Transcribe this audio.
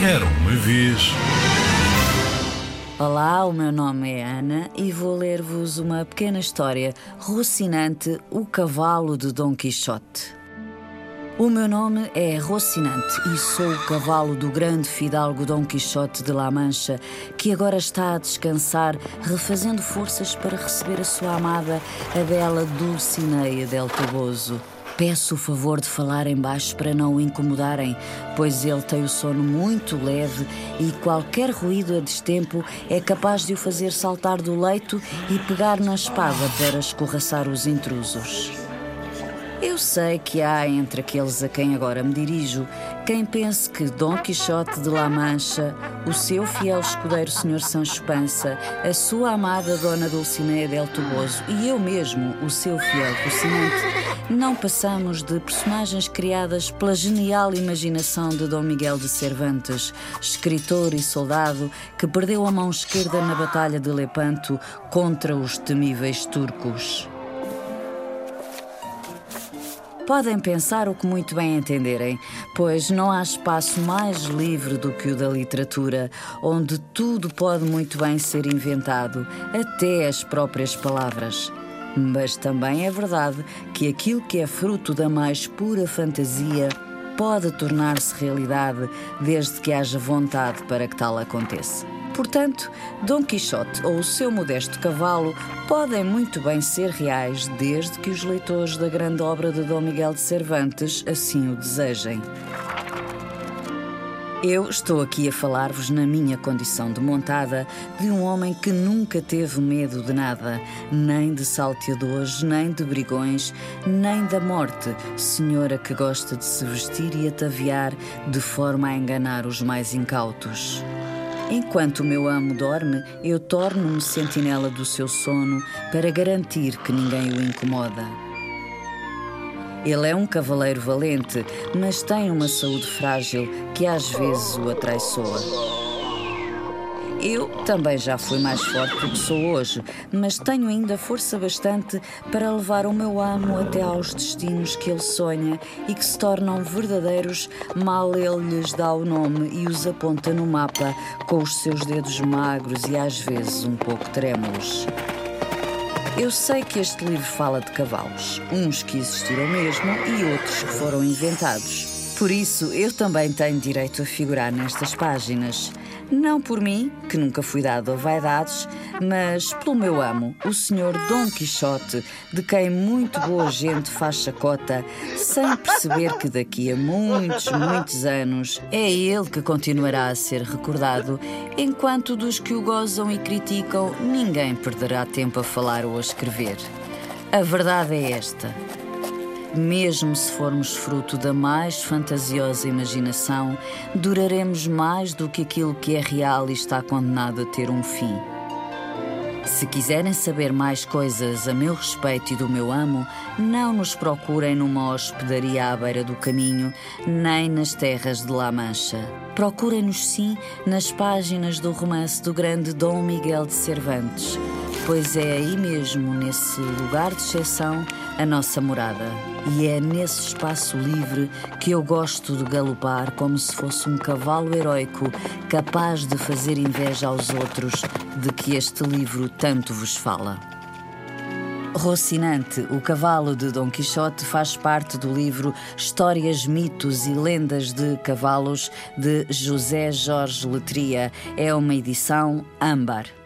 Era uma vez. Olá, o meu nome é Ana e vou ler-vos uma pequena história rocinante O Cavalo de Dom Quixote. O meu nome é Rocinante e sou o cavalo do grande fidalgo Dom Quixote de La Mancha, que agora está a descansar, refazendo forças para receber a sua amada, a bela Dulcineia del Toboso. Peço o favor de falar em baixo para não o incomodarem, pois ele tem o sono muito leve e qualquer ruído a destempo é capaz de o fazer saltar do leito e pegar na espada para escorraçar os intrusos. Eu sei que há entre aqueles a quem agora me dirijo quem pense que Dom Quixote de La Mancha, o seu fiel escudeiro Sr. Sancho Pança, a sua amada Dona Dulcinea del Toboso e eu mesmo, o seu fiel Rocinante, não passamos de personagens criadas pela genial imaginação de Dom Miguel de Cervantes, escritor e soldado que perdeu a mão esquerda na Batalha de Lepanto contra os temíveis turcos. Podem pensar o que muito bem entenderem, pois não há espaço mais livre do que o da literatura, onde tudo pode muito bem ser inventado, até as próprias palavras. Mas também é verdade que aquilo que é fruto da mais pura fantasia pode tornar-se realidade desde que haja vontade para que tal aconteça. Portanto, Dom Quixote ou o seu modesto cavalo podem muito bem ser reais desde que os leitores da grande obra de Dom Miguel de Cervantes assim o desejem. Eu estou aqui a falar-vos na minha condição de montada de um homem que nunca teve medo de nada, nem de salteadores, nem de brigões, nem da morte, senhora que gosta de se vestir e ataviar de forma a enganar os mais incautos. Enquanto o meu amo dorme, eu torno-me sentinela do seu sono para garantir que ninguém o incomoda. Ele é um cavaleiro valente, mas tem uma saúde frágil que às vezes o atraiçoa. Eu também já fui mais forte do que sou hoje, mas tenho ainda força bastante para levar o meu amo até aos destinos que ele sonha e que se tornam verdadeiros mal ele lhes dá o nome e os aponta no mapa com os seus dedos magros e às vezes um pouco trêmulos. Eu sei que este livro fala de cavalos, uns que existiram mesmo e outros que foram inventados. Por isso, eu também tenho direito a figurar nestas páginas. Não por mim, que nunca fui dado a vaidades, mas pelo meu amo, o senhor Dom Quixote, de quem muito boa gente faz chacota, sem perceber que daqui a muitos, muitos anos é ele que continuará a ser recordado, enquanto dos que o gozam e criticam ninguém perderá tempo a falar ou a escrever. A verdade é esta mesmo se formos fruto da mais fantasiosa imaginação, duraremos mais do que aquilo que é real e está condenado a ter um fim. Se quiserem saber mais coisas a meu respeito e do meu amo, não nos procurem numa hospedaria à beira do caminho, nem nas terras de La Mancha. Procurem-nos sim nas páginas do romance do grande Dom Miguel de Cervantes, pois é aí mesmo, nesse lugar de exceção, a nossa morada. E é nesse espaço livre que eu gosto de galopar como se fosse um cavalo heroico capaz de fazer inveja aos outros de que este livro tanto vos fala. Rocinante, o cavalo de Dom Quixote, faz parte do livro Histórias, Mitos e Lendas de Cavalos de José Jorge Letria. É uma edição âmbar.